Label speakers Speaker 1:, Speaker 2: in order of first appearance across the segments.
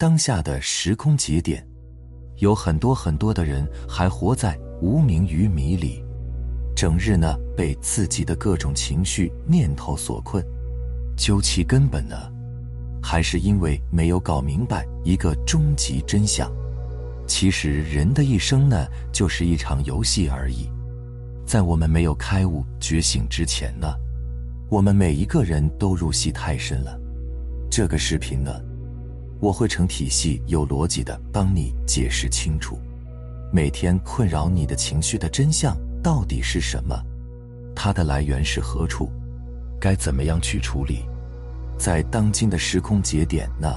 Speaker 1: 当下的时空节点，有很多很多的人还活在无名于迷里，整日呢被自己的各种情绪念头所困。究其根本呢，还是因为没有搞明白一个终极真相。其实人的一生呢，就是一场游戏而已。在我们没有开悟觉醒之前呢，我们每一个人都入戏太深了。这个视频呢，我会成体系、有逻辑的帮你解释清楚，每天困扰你的情绪的真相到底是什么，它的来源是何处，该怎么样去处理。在当今的时空节点呢，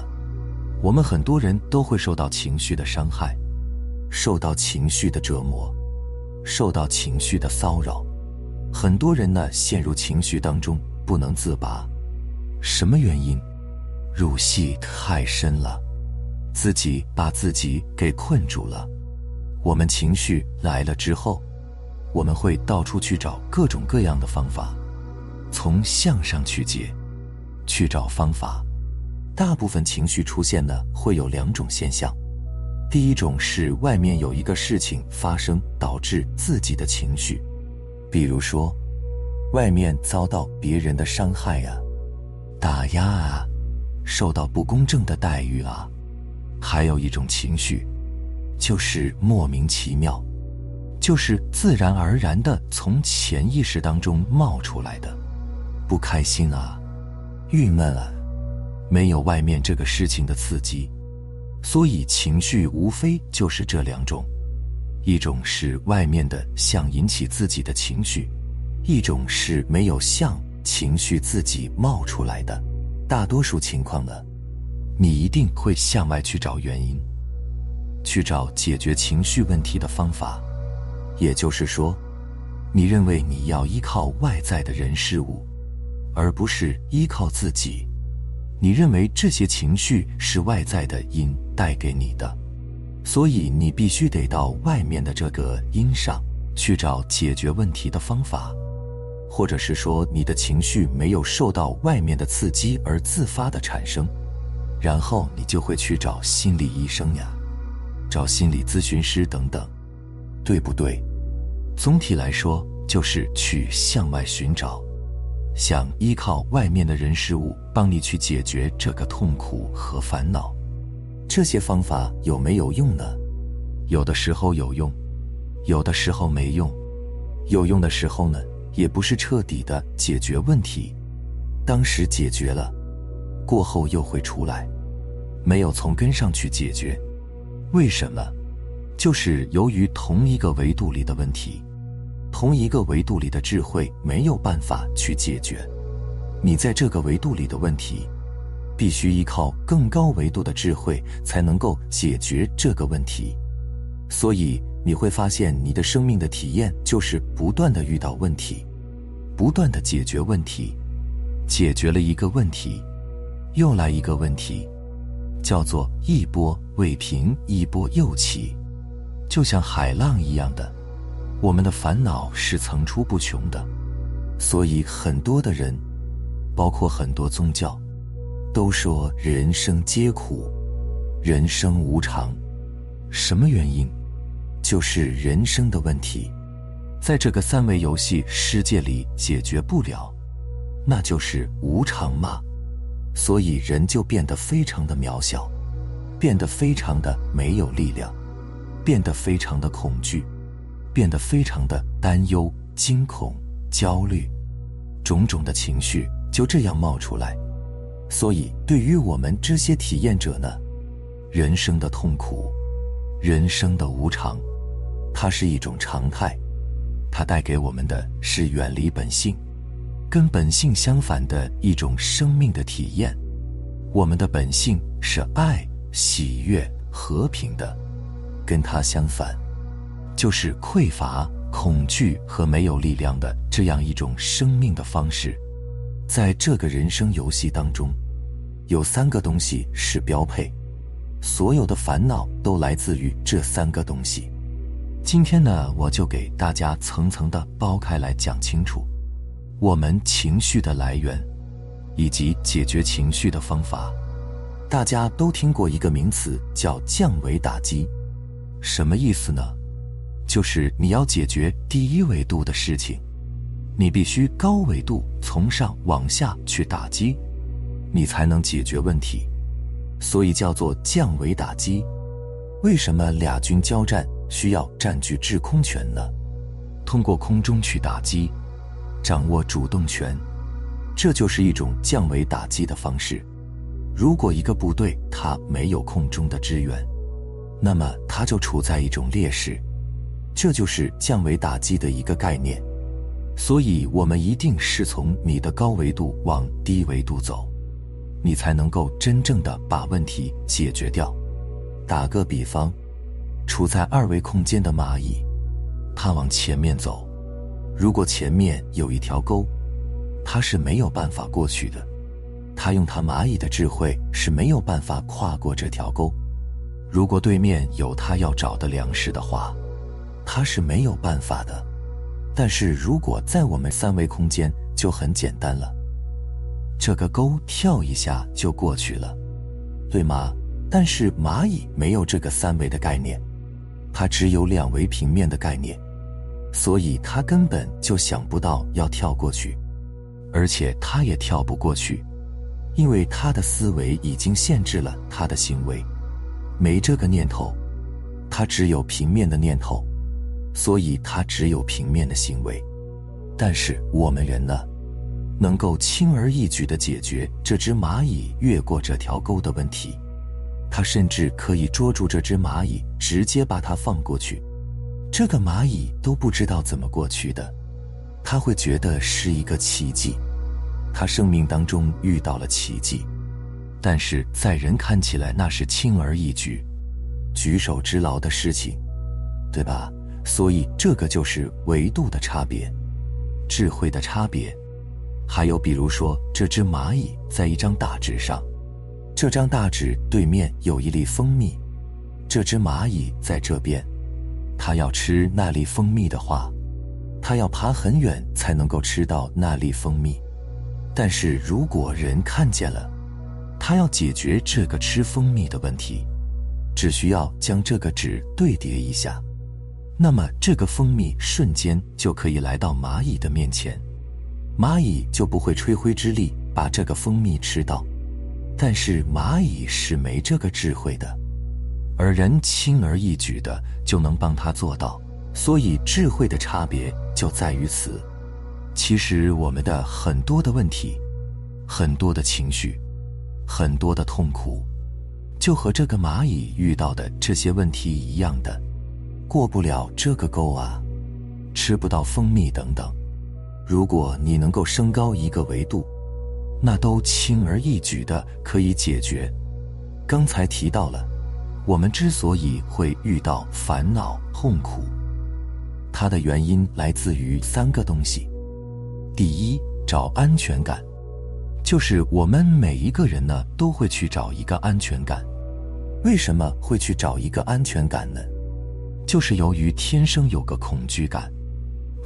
Speaker 1: 我们很多人都会受到情绪的伤害。受到情绪的折磨，受到情绪的骚扰，很多人呢陷入情绪当中不能自拔。什么原因？入戏太深了，自己把自己给困住了。我们情绪来了之后，我们会到处去找各种各样的方法，从向上去解，去找方法。大部分情绪出现呢，会有两种现象。第一种是外面有一个事情发生，导致自己的情绪，比如说，外面遭到别人的伤害啊、打压啊，受到不公正的待遇啊。还有一种情绪，就是莫名其妙，就是自然而然的从潜意识当中冒出来的，不开心啊、郁闷啊，没有外面这个事情的刺激。所以情绪无非就是这两种，一种是外面的想引起自己的情绪，一种是没有像情绪自己冒出来的。大多数情况呢，你一定会向外去找原因，去找解决情绪问题的方法。也就是说，你认为你要依靠外在的人事物，而不是依靠自己。你认为这些情绪是外在的因带给你的，所以你必须得到外面的这个因上去找解决问题的方法，或者是说你的情绪没有受到外面的刺激而自发的产生，然后你就会去找心理医生呀，找心理咨询师等等，对不对？总体来说就是去向外寻找。想依靠外面的人事物帮你去解决这个痛苦和烦恼，这些方法有没有用呢？有的时候有用，有的时候没用。有用的时候呢，也不是彻底的解决问题，当时解决了，过后又会出来，没有从根上去解决。为什么？就是由于同一个维度里的问题。同一个维度里的智慧没有办法去解决，你在这个维度里的问题，必须依靠更高维度的智慧才能够解决这个问题。所以你会发现，你的生命的体验就是不断的遇到问题，不断的解决问题，解决了一个问题，又来一个问题，叫做一波未平，一波又起，就像海浪一样的。我们的烦恼是层出不穷的，所以很多的人，包括很多宗教，都说人生皆苦，人生无常。什么原因？就是人生的问题，在这个三维游戏世界里解决不了，那就是无常嘛。所以人就变得非常的渺小，变得非常的没有力量，变得非常的恐惧。变得非常的担忧、惊恐、焦虑，种种的情绪就这样冒出来。所以，对于我们这些体验者呢，人生的痛苦、人生的无常，它是一种常态，它带给我们的是远离本性、跟本性相反的一种生命的体验。我们的本性是爱、喜悦、和平的，跟它相反。就是匮乏、恐惧和没有力量的这样一种生命的方式，在这个人生游戏当中，有三个东西是标配，所有的烦恼都来自于这三个东西。今天呢，我就给大家层层的剥开来讲清楚，我们情绪的来源，以及解决情绪的方法。大家都听过一个名词叫降维打击，什么意思呢？就是你要解决第一维度的事情，你必须高维度从上往下去打击，你才能解决问题。所以叫做降维打击。为什么俩军交战需要占据制空权呢？通过空中去打击，掌握主动权，这就是一种降维打击的方式。如果一个部队它没有空中的支援，那么它就处在一种劣势，这就是降维打击的一个概念。所以，我们一定是从你的高维度往低维度走，你才能够真正的把问题解决掉。打个比方，处在二维空间的蚂蚁，它往前面走，如果前面有一条沟，它是没有办法过去的。它用它蚂蚁的智慧是没有办法跨过这条沟。如果对面有他要找的粮食的话，他是没有办法的。但是如果在我们三维空间就很简单了，这个沟跳一下就过去了，对吗？但是蚂蚁没有这个三维的概念，它只有两维平面的概念，所以它根本就想不到要跳过去，而且它也跳不过去。因为他的思维已经限制了他的行为，没这个念头，他只有平面的念头，所以他只有平面的行为。但是我们人呢，能够轻而易举地解决这只蚂蚁越过这条沟的问题，他甚至可以捉住这只蚂蚁，直接把它放过去，这个蚂蚁都不知道怎么过去的，他会觉得是一个奇迹。他生命当中遇到了奇迹，但是在人看起来那是轻而易举、举手之劳的事情，对吧？所以这个就是维度的差别，智慧的差别。还有比如说，这只蚂蚁在一张大纸上，这张大纸对面有一粒蜂蜜，这只蚂蚁在这边，它要吃那粒蜂蜜的话，它要爬很远才能够吃到那粒蜂蜜。但是如果人看见了，他要解决这个吃蜂蜜的问题，只需要将这个纸对叠一下，那么这个蜂蜜瞬间就可以来到蚂蚁的面前，蚂蚁就不会吹灰之力把这个蜂蜜吃到。但是蚂蚁是没这个智慧的，而人轻而易举的就能帮他做到，所以智慧的差别就在于此。其实我们的很多的问题，很多的情绪，很多的痛苦，就和这个蚂蚁遇到的这些问题一样的，过不了这个沟啊，吃不到蜂蜜等等。如果你能够升高一个维度，那都轻而易举的可以解决。刚才提到了，我们之所以会遇到烦恼痛苦，它的原因来自于三个东西。第一，找安全感，就是我们每一个人呢都会去找一个安全感。为什么会去找一个安全感呢？就是由于天生有个恐惧感。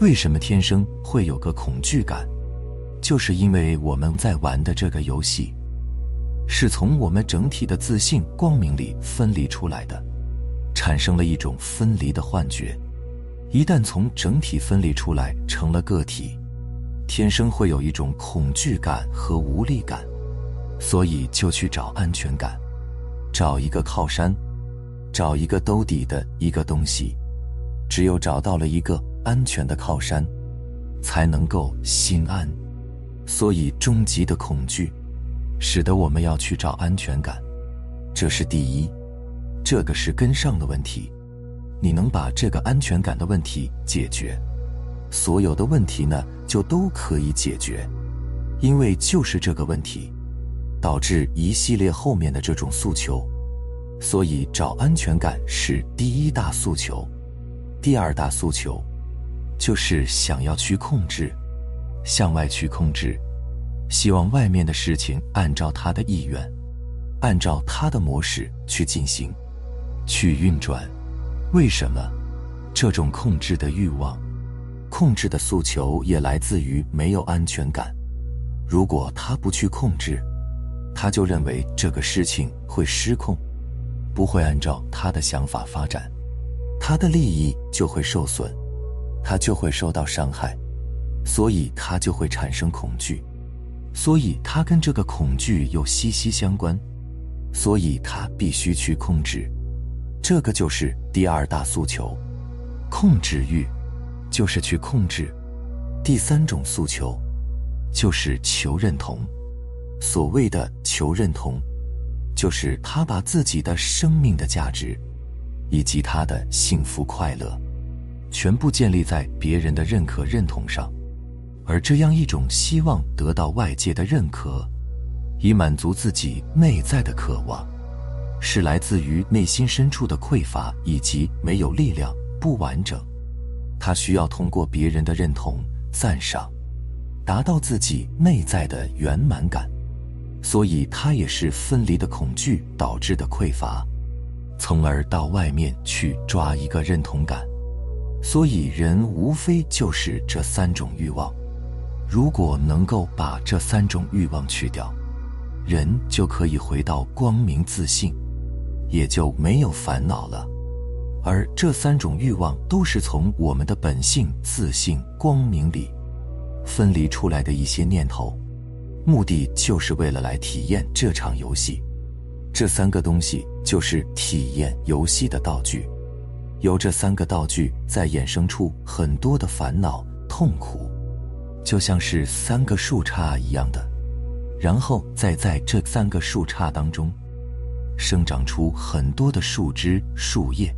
Speaker 1: 为什么天生会有个恐惧感？就是因为我们在玩的这个游戏，是从我们整体的自信光明里分离出来的，产生了一种分离的幻觉。一旦从整体分离出来，成了个体。天生会有一种恐惧感和无力感，所以就去找安全感，找一个靠山，找一个兜底的一个东西。只有找到了一个安全的靠山，才能够心安。所以，终极的恐惧，使得我们要去找安全感，这是第一，这个是根上的问题。你能把这个安全感的问题解决？所有的问题呢，就都可以解决，因为就是这个问题，导致一系列后面的这种诉求。所以找安全感是第一大诉求，第二大诉求，就是想要去控制，向外去控制，希望外面的事情按照他的意愿，按照他的模式去进行，去运转。为什么？这种控制的欲望。控制的诉求也来自于没有安全感。如果他不去控制，他就认为这个事情会失控，不会按照他的想法发展，他的利益就会受损，他就会受到伤害，所以他就会产生恐惧，所以他跟这个恐惧又息息相关，所以他必须去控制，这个就是第二大诉求，控制欲，就是去控制。第三种诉求，就是求认同。所谓的求认同，就是他把自己的生命的价值，以及他的幸福快乐，全部建立在别人的认可认同上。而这样一种希望得到外界的认可，以满足自己内在的渴望，是来自于内心深处的匮乏以及没有力量、不完整。他需要通过别人的认同。赞赏，达到自己内在的圆满感，所以他也是分离的恐惧导致的匮乏，从而到外面去抓一个认同感。所以人无非就是这三种欲望，如果能够把这三种欲望去掉，人就可以回到光明自信，也就没有烦恼了。而这三种欲望都是从我们的本性、自信、光明里分离出来的一些念头，目的就是为了来体验这场游戏。这三个东西就是体验游戏的道具，由这三个道具再衍生出很多的烦恼、痛苦，就像是三个树杈一样的，然后再在这三个树杈当中生长出很多的树枝、树叶。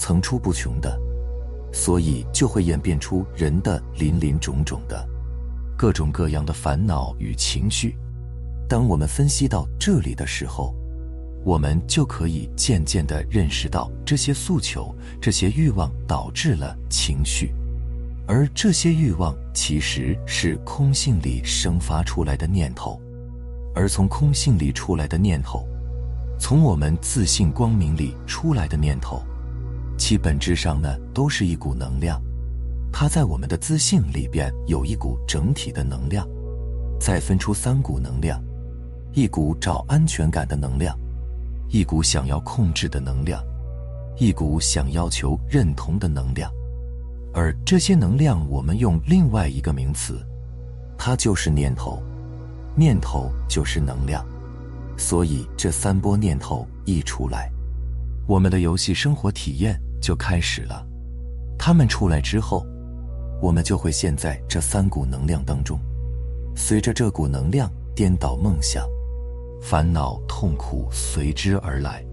Speaker 1: 层出不穷的，所以就会演变出人的林林种种的各种各样的烦恼与情绪。当我们分析到这里的时候，我们就可以渐渐的认识到，这些诉求、这些欲望导致了情绪，而这些欲望其实是空性里生发出来的念头，而从空性里出来的念头，从我们自信光明里出来的念头。其本质上呢，都是一股能量，它在我们的自信里边有一股整体的能量，再分出三股能量：一股找安全感的能量，一股想要控制的能量，一股想要求认同的能量。而这些能量，我们用另外一个名词，它就是念头，念头就是能量。所以这三波念头一出来，我们的游戏生活体验。就开始了，他们出来之后，我们就会陷在这三股能量当中，随着这股能量颠倒梦想，烦恼痛苦随之而来。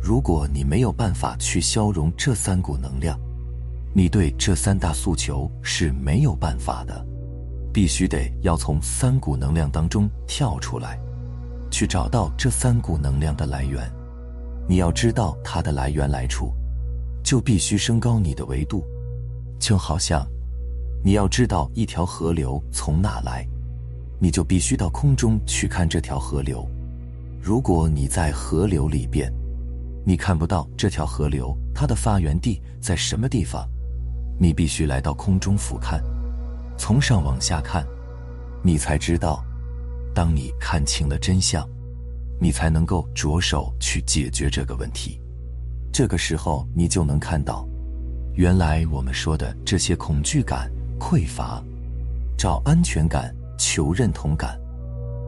Speaker 1: 如果你没有办法去消融这三股能量，你对这三大诉求是没有办法的，必须得要从三股能量当中跳出来，去找到这三股能量的来源。你要知道它的来源来处。就必须升高你的维度，就好像你要知道一条河流从哪来，你就必须到空中去看这条河流。如果你在河流里边，你看不到这条河流它的发源地在什么地方，你必须来到空中俯瞰，从上往下看，你才知道。当你看清了真相，你才能够着手去解决这个问题。这个时候，你就能看到，原来我们说的这些恐惧感、匮乏、找安全感、求认同感、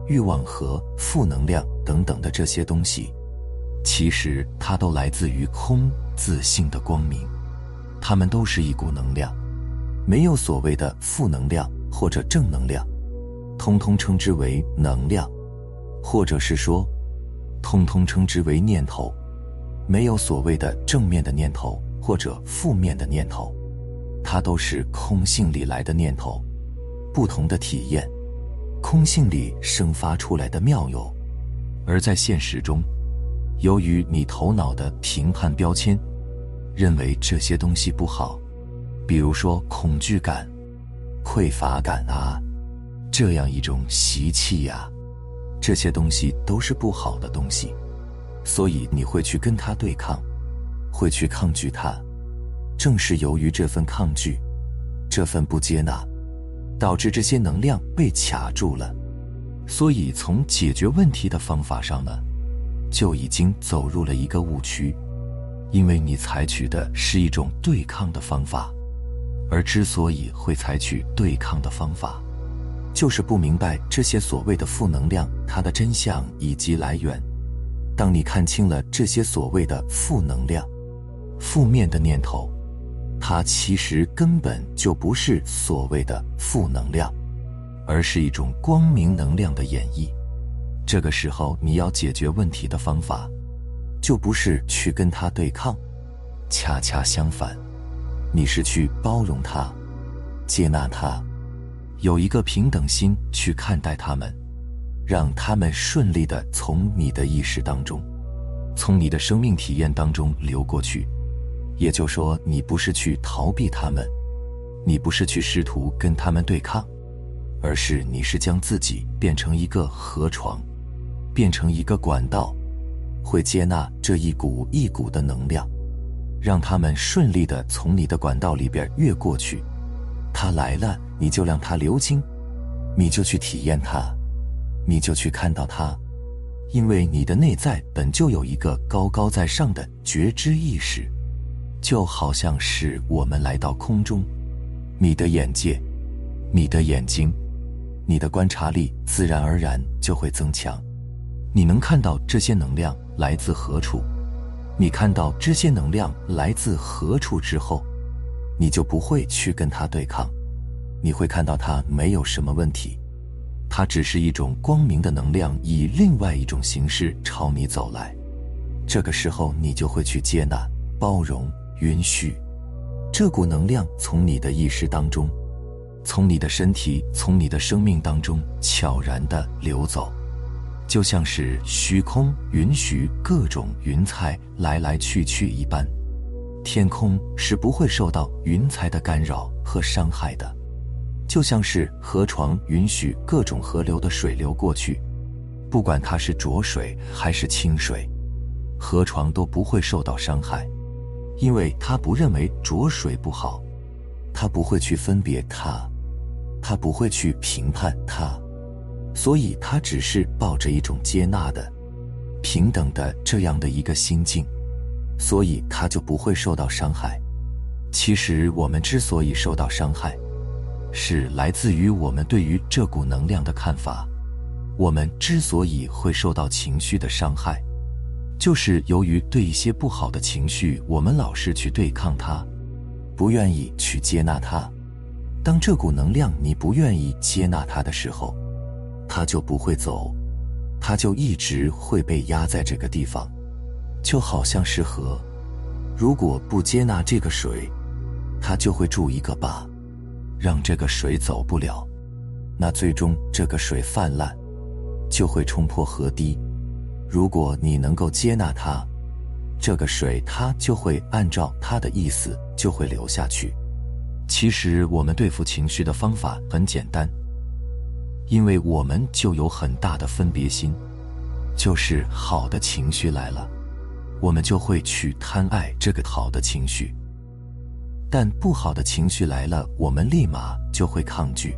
Speaker 1: 欲望和负能量等等的这些东西，其实它都来自于空自性的光明，它们都是一股能量，没有所谓的负能量或者正能量，通通称之为能量，或者是说，通通称之为念头。没有所谓的正面的念头或者负面的念头，它都是空性里来的念头，不同的体验，空性里生发出来的妙有。而在现实中，由于你头脑的评判标签，认为这些东西不好，比如说恐惧感、匮乏感啊，这样一种习气呀，这些东西都是不好的东西。所以你会去跟他对抗，会去抗拒他，正是由于这份抗拒，这份不接纳，导致这些能量被卡住了，所以从解决问题的方法上呢，就已经走入了一个误区，因为你采取的是一种对抗的方法，而之所以会采取对抗的方法，就是不明白这些所谓的负能量它的真相以及来源。当你看清了这些所谓的负能量、负面的念头，它其实根本就不是所谓的负能量，而是一种光明能量的演绎。这个时候，你要解决问题的方法，就不是去跟他对抗，恰恰相反，你是去包容他、接纳他，有一个平等心去看待他们。让他们顺利的从你的意识当中，从你的生命体验当中流过去。也就说，你不是去逃避他们，你不是去试图跟他们对抗，而是你是将自己变成一个河床，变成一个管道，会接纳这一股一股的能量，让他们顺利的从你的管道里边越过去。他来了，你就让他流经，你就去体验他。你就去看到它，因为你的内在本就有一个高高在上的觉知意识，就好像是我们来到空中，你的眼界、你的眼睛、你的观察力自然而然就会增强。你能看到这些能量来自何处？你看到这些能量来自何处之后，你就不会去跟它对抗，你会看到它没有什么问题。它只是一种光明的能量，以另外一种形式朝你走来。这个时候，你就会去接纳、包容、允许这股能量从你的意识当中，从你的身体、从你的生命当中悄然的流走，就像是虚空允许各种云彩来来去去一般。天空是不会受到云彩的干扰和伤害的。就像是河床允许各种河流的水流过去，不管它是浊水还是清水，河床都不会受到伤害，因为它不认为浊水不好，它不会去分别它，它不会去评判它，所以他只是抱着一种接纳的、平等的这样的一个心境，所以他就不会受到伤害。其实我们之所以受到伤害，是来自于我们对于这股能量的看法。我们之所以会受到情绪的伤害，就是由于对一些不好的情绪，我们老是去对抗它，不愿意去接纳它。当这股能量你不愿意接纳它的时候，它就不会走，它就一直会被压在这个地方，就好像是河，如果不接纳这个水，它就会筑一个坝。让这个水走不了，那最终这个水泛滥，就会冲破河堤。如果你能够接纳它，这个水它就会按照它的意思就会流下去。其实我们对付情绪的方法很简单，因为我们就有很大的分别心，就是好的情绪来了，我们就会去贪爱这个好的情绪。但不好的情绪来了，我们立马就会抗拒，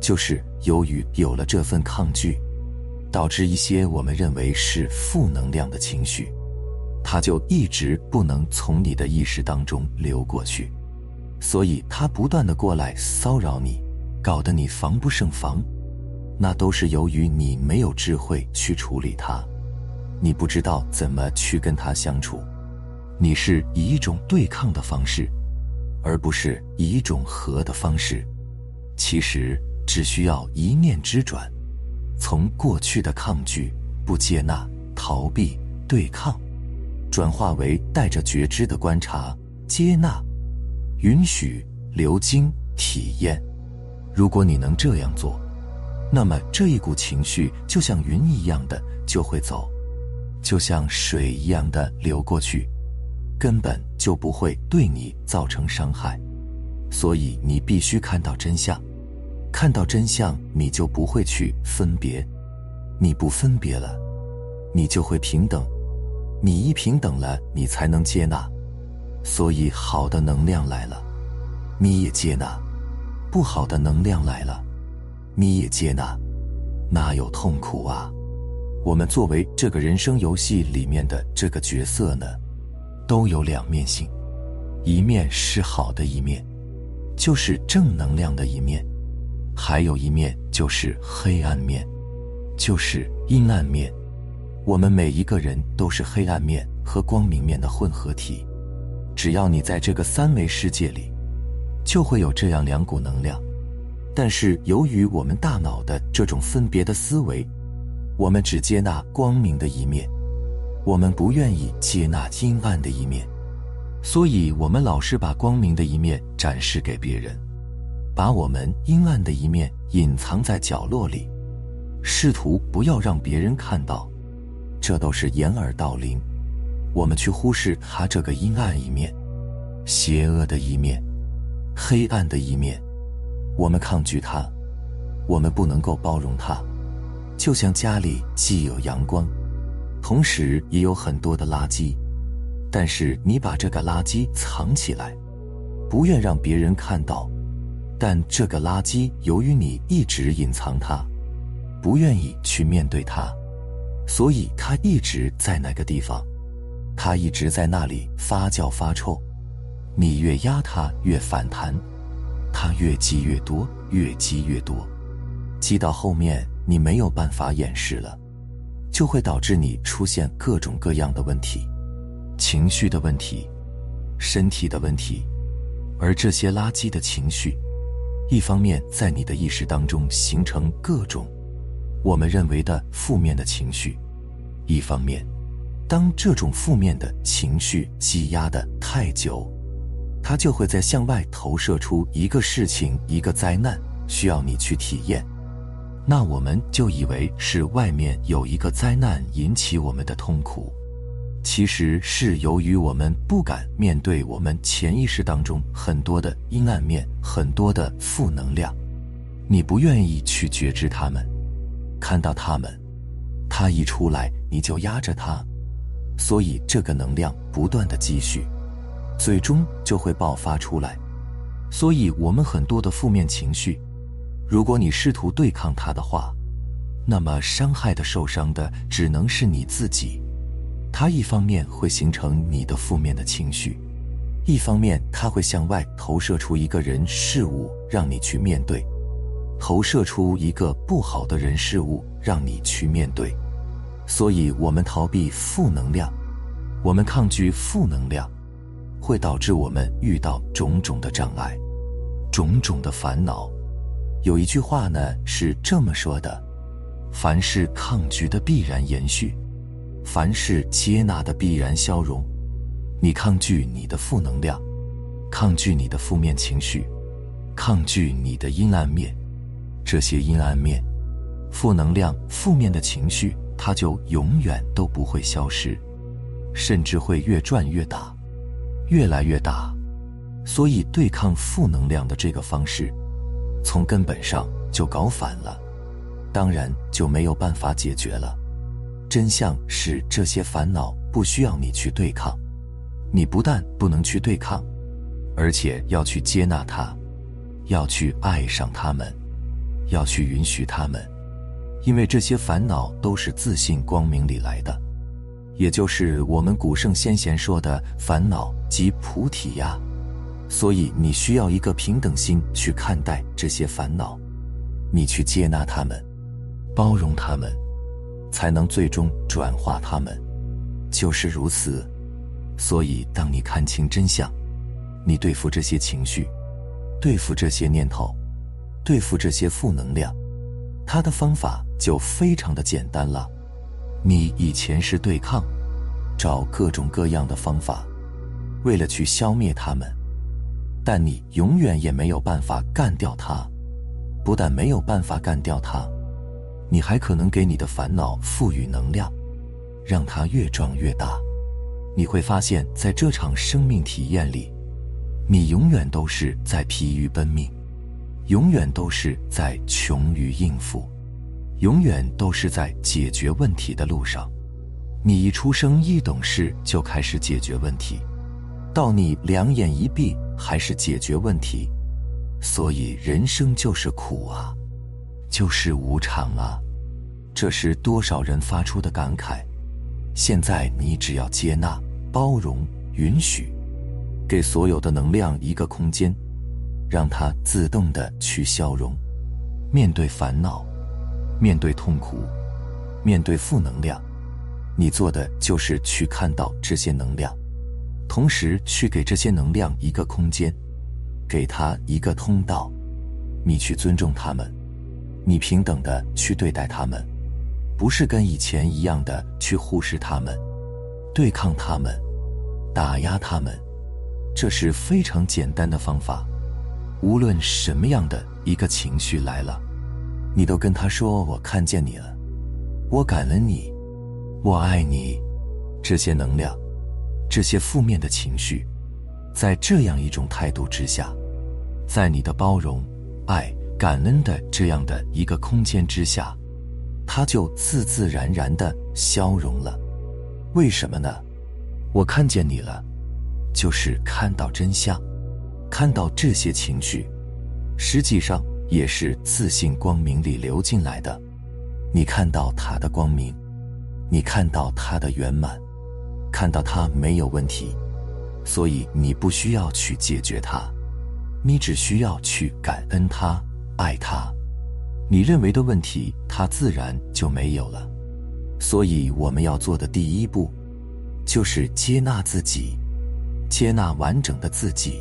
Speaker 1: 就是由于有了这份抗拒，导致一些我们认为是负能量的情绪，它就一直不能从你的意识当中流过去，所以它不断的过来骚扰你，搞得你防不胜防，那都是由于你没有智慧去处理它，你不知道怎么去跟它相处，你是以一种对抗的方式。而不是以一种和的方式，其实只需要一念之转，从过去的抗拒、不接纳、逃避、对抗，转化为带着觉知的观察、接纳、允许、流经、体验。如果你能这样做，那么这一股情绪就像云一样的就会走，就像水一样的流过去。根本就不会对你造成伤害，所以你必须看到真相。看到真相，你就不会去分别。你不分别了，你就会平等。你一平等了，你才能接纳。所以，好的能量来了，你也接纳；不好的能量来了，你也接纳。哪有痛苦啊？我们作为这个人生游戏里面的这个角色呢，都有两面性，一面是好的一面，就是正能量的一面；还有一面就是黑暗面，就是阴暗面。我们每一个人都是黑暗面和光明面的混合体，只要你在这个三维世界里，就会有这样两股能量。但是由于我们大脑的这种分别的思维。我们只接纳光明的一面，我们不愿意接纳阴暗的一面，所以我们老是把光明的一面展示给别人，把我们阴暗的一面隐藏在角落里，试图不要让别人看到。这都是掩耳盗铃。我们去忽视他这个阴暗一面、邪恶的一面、黑暗的一面，我们抗拒它，我们不能够包容它。就像家里既有阳光，同时也有很多的垃圾，但是你把这个垃圾藏起来，不愿让别人看到。但这个垃圾由于你一直隐藏它，不愿意去面对它，所以它一直在那个地方，它一直在那里发酵发臭。你越压它越反弹，它越积越多，越积越多，积到后面。你没有办法掩饰了，就会导致你出现各种各样的问题，情绪的问题，身体的问题，而这些垃圾的情绪，一方面在你的意识当中形成各种我们认为的负面的情绪，一方面，当这种负面的情绪积压的太久，它就会在向外投射出一个事情，一个灾难，需要你去体验。那我们就以为是外面有一个灾难引起我们的痛苦，其实是由于我们不敢面对我们潜意识当中很多的阴暗面、很多的负能量，你不愿意去觉知他们，看到他们，他一出来你就压着他，所以这个能量不断的积蓄，最终就会爆发出来，所以我们很多的负面情绪。如果你试图对抗它的话，那么伤害的、受伤的只能是你自己。它一方面会形成你的负面的情绪，一方面它会向外投射出一个人事物让你去面对，投射出一个不好的人事物让你去面对。所以，我们逃避负能量，我们抗拒负能量，会导致我们遇到种种的障碍，种种的烦恼。有一句话呢是这么说的：凡是抗拒的必然延续，凡是接纳的必然消融。你抗拒你的负能量，抗拒你的负面情绪，抗拒你的阴暗面，这些阴暗面、负能量、负面的情绪，它就永远都不会消失，甚至会越转越大，越来越大。所以，对抗负能量的这个方式。从根本上就搞反了，当然就没有办法解决了。真相是，这些烦恼不需要你去对抗，你不但不能去对抗，而且要去接纳它，要去爱上他们，要去允许他们，因为这些烦恼都是自信光明里来的，也就是我们古圣先贤说的烦恼即菩提呀。所以你需要一个平等心去看待这些烦恼，你去接纳他们，包容他们，才能最终转化他们。就是如此。所以，当你看清真相，你对付这些情绪，对付这些念头，对付这些负能量，它的方法就非常的简单了。你以前是对抗，找各种各样的方法，为了去消灭他们。但你永远也没有办法干掉它，不但没有办法干掉它，你还可能给你的烦恼赋予能量，让它越壮越大。你会发现在这场生命体验里，你永远都是在疲于奔命，永远都是在穷于应付，永远都是在解决问题的路上。你一出生一懂事就开始解决问题。到你两眼一闭，还是解决问题，所以人生就是苦啊，就是无常啊。这是多少人发出的感慨。现在你只要接纳、包容、允许，给所有的能量一个空间，让它自动的去消融。面对烦恼，面对痛苦，面对负能量，你做的就是去看到这些能量，同时去给这些能量一个空间，给它一个通道。你去尊重他们，你平等的去对待他们。不是跟以前一样的去忽视他们、对抗他们、打压他们，这是非常简单的方法。无论什么样的一个情绪来了，你都跟他说：“我看见你了，我感恩你，我爱你。”这些能量、这些负面的情绪，在这样一种态度之下，在你的包容、爱、感恩的这样的一个空间之下。它就自自然然的消融了，为什么呢？我看见你了，就是看到真相，看到这些情绪，实际上也是自信光明里流进来的。你看到它的光明，你看到它的圆满，看到它没有问题，所以你不需要去解决它，你只需要去感恩它，爱它。你认为的问题，它自然就没有了。所以我们要做的第一步，就是接纳自己，接纳完整的自己。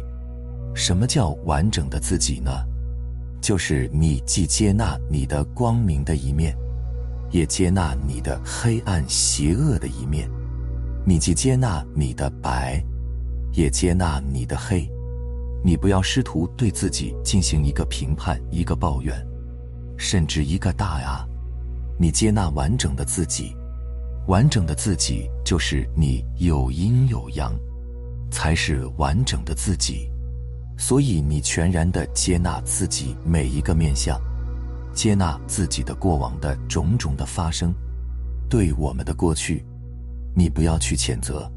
Speaker 1: 什么叫完整的自己呢？就是你既接纳你的光明的一面，也接纳你的黑暗邪恶的一面；你既接纳你的白，也接纳你的黑。你不要试图对自己进行一个评判，一个抱怨。甚至一个大啊，你接纳完整的自己，完整的自己就是你有阴有阳，才是完整的自己。所以你全然的接纳自己每一个面相，接纳自己的过往的种种的发生，对我们的过去，你不要去谴责，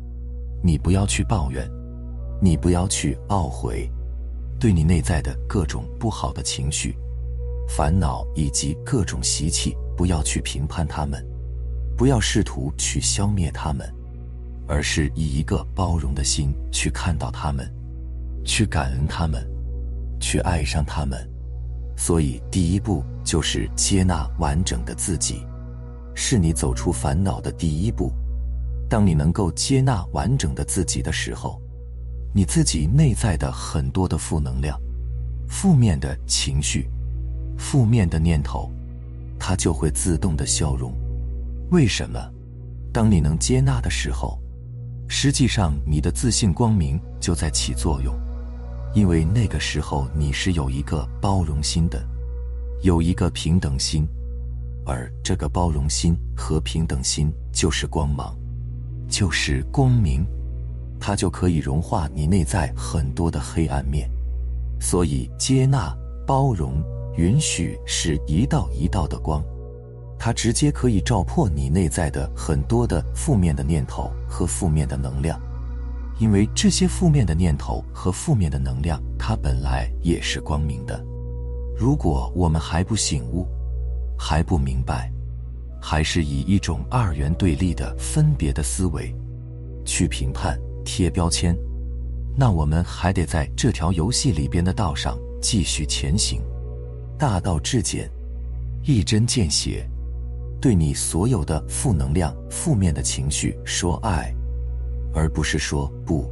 Speaker 1: 你不要去抱怨，你不要去懊悔，对你内在的各种不好的情绪。烦恼以及各种习气，不要去评判他们，不要试图去消灭他们，而是以一个包容的心去看到他们，去感恩他们，去爱上他们。所以，第一步就是接纳完整的自己，是你走出烦恼的第一步。当你能够接纳完整的自己的时候，你自己内在的很多的负能量、负面的情绪。负面的念头，它就会自动的消融。为什么？当你能接纳的时候，实际上你的自信光明就在起作用，因为那个时候你是有一个包容心的，有一个平等心，而这个包容心和平等心就是光芒，就是光明，它就可以融化你内在很多的黑暗面。所以，接纳、包容。允许是一道一道的光，它直接可以照破你内在的很多的负面的念头和负面的能量，因为这些负面的念头和负面的能量，它本来也是光明的。如果我们还不醒悟，还不明白，还是以一种二元对立的分别的思维去评判、贴标签，那我们还得在这条游戏里边的道上继续前行。大道至简，一针见血，对你所有的负能量、负面的情绪说爱，而不是说不。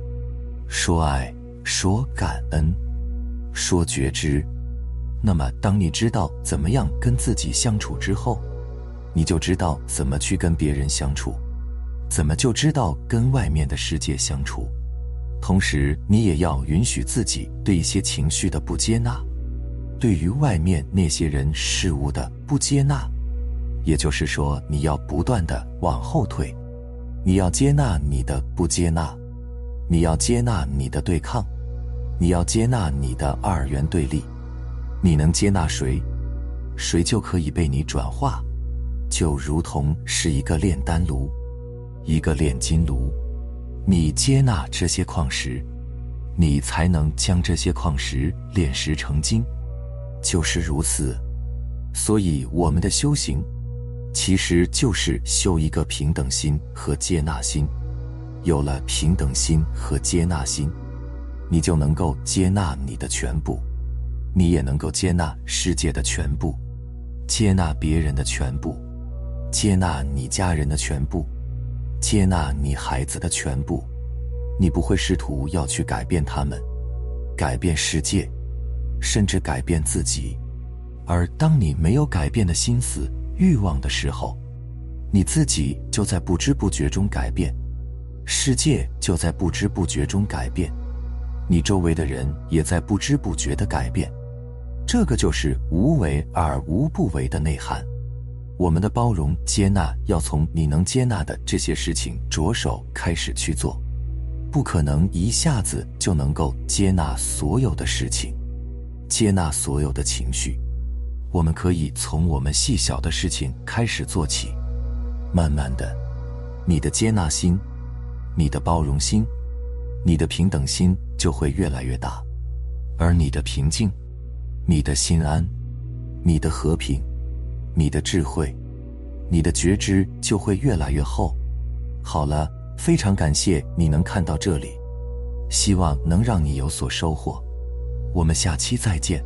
Speaker 1: 说爱，说感恩，说觉知。那么，当你知道怎么样跟自己相处之后，你就知道怎么去跟别人相处，怎么就知道跟外面的世界相处。同时，你也要允许自己对一些情绪的不接纳。对于外面那些人事物的不接纳，也就是说，你要不断的往后退，你要接纳你的不接纳，你要接纳你的对抗，你要接纳你的二元对立。你能接纳谁，谁就可以被你转化，就如同是一个炼丹炉，一个炼金炉。你接纳这些矿石，你才能将这些矿石炼石成金。就是如此，所以我们的修行，其实就是修一个平等心和接纳心。有了平等心和接纳心，你就能够接纳你的全部，你也能够接纳世界的全部，接纳别人的全部，接纳你家人的全部，接纳你孩子的全部。你不会试图要去改变他们，改变世界，甚至改变自己。而当你没有改变的心思、欲望的时候，你自己就在不知不觉中改变。世界就在不知不觉中改变，你周围的人也在不知不觉的改变，这个就是无为而无不为的内涵。我们的包容、接纳要从你能接纳的这些事情着手开始去做，不可能一下子就能够接纳所有的事情，接纳所有的情绪。我们可以从我们细小的事情开始做起，慢慢的，你的接纳心。你的包容心，你的平等心就会越来越大，而你的平静，你的心安，你的和平，你的智慧，你的觉知就会越来越厚。好了，非常感谢你能看到这里，希望能让你有所收获。我们下期再见。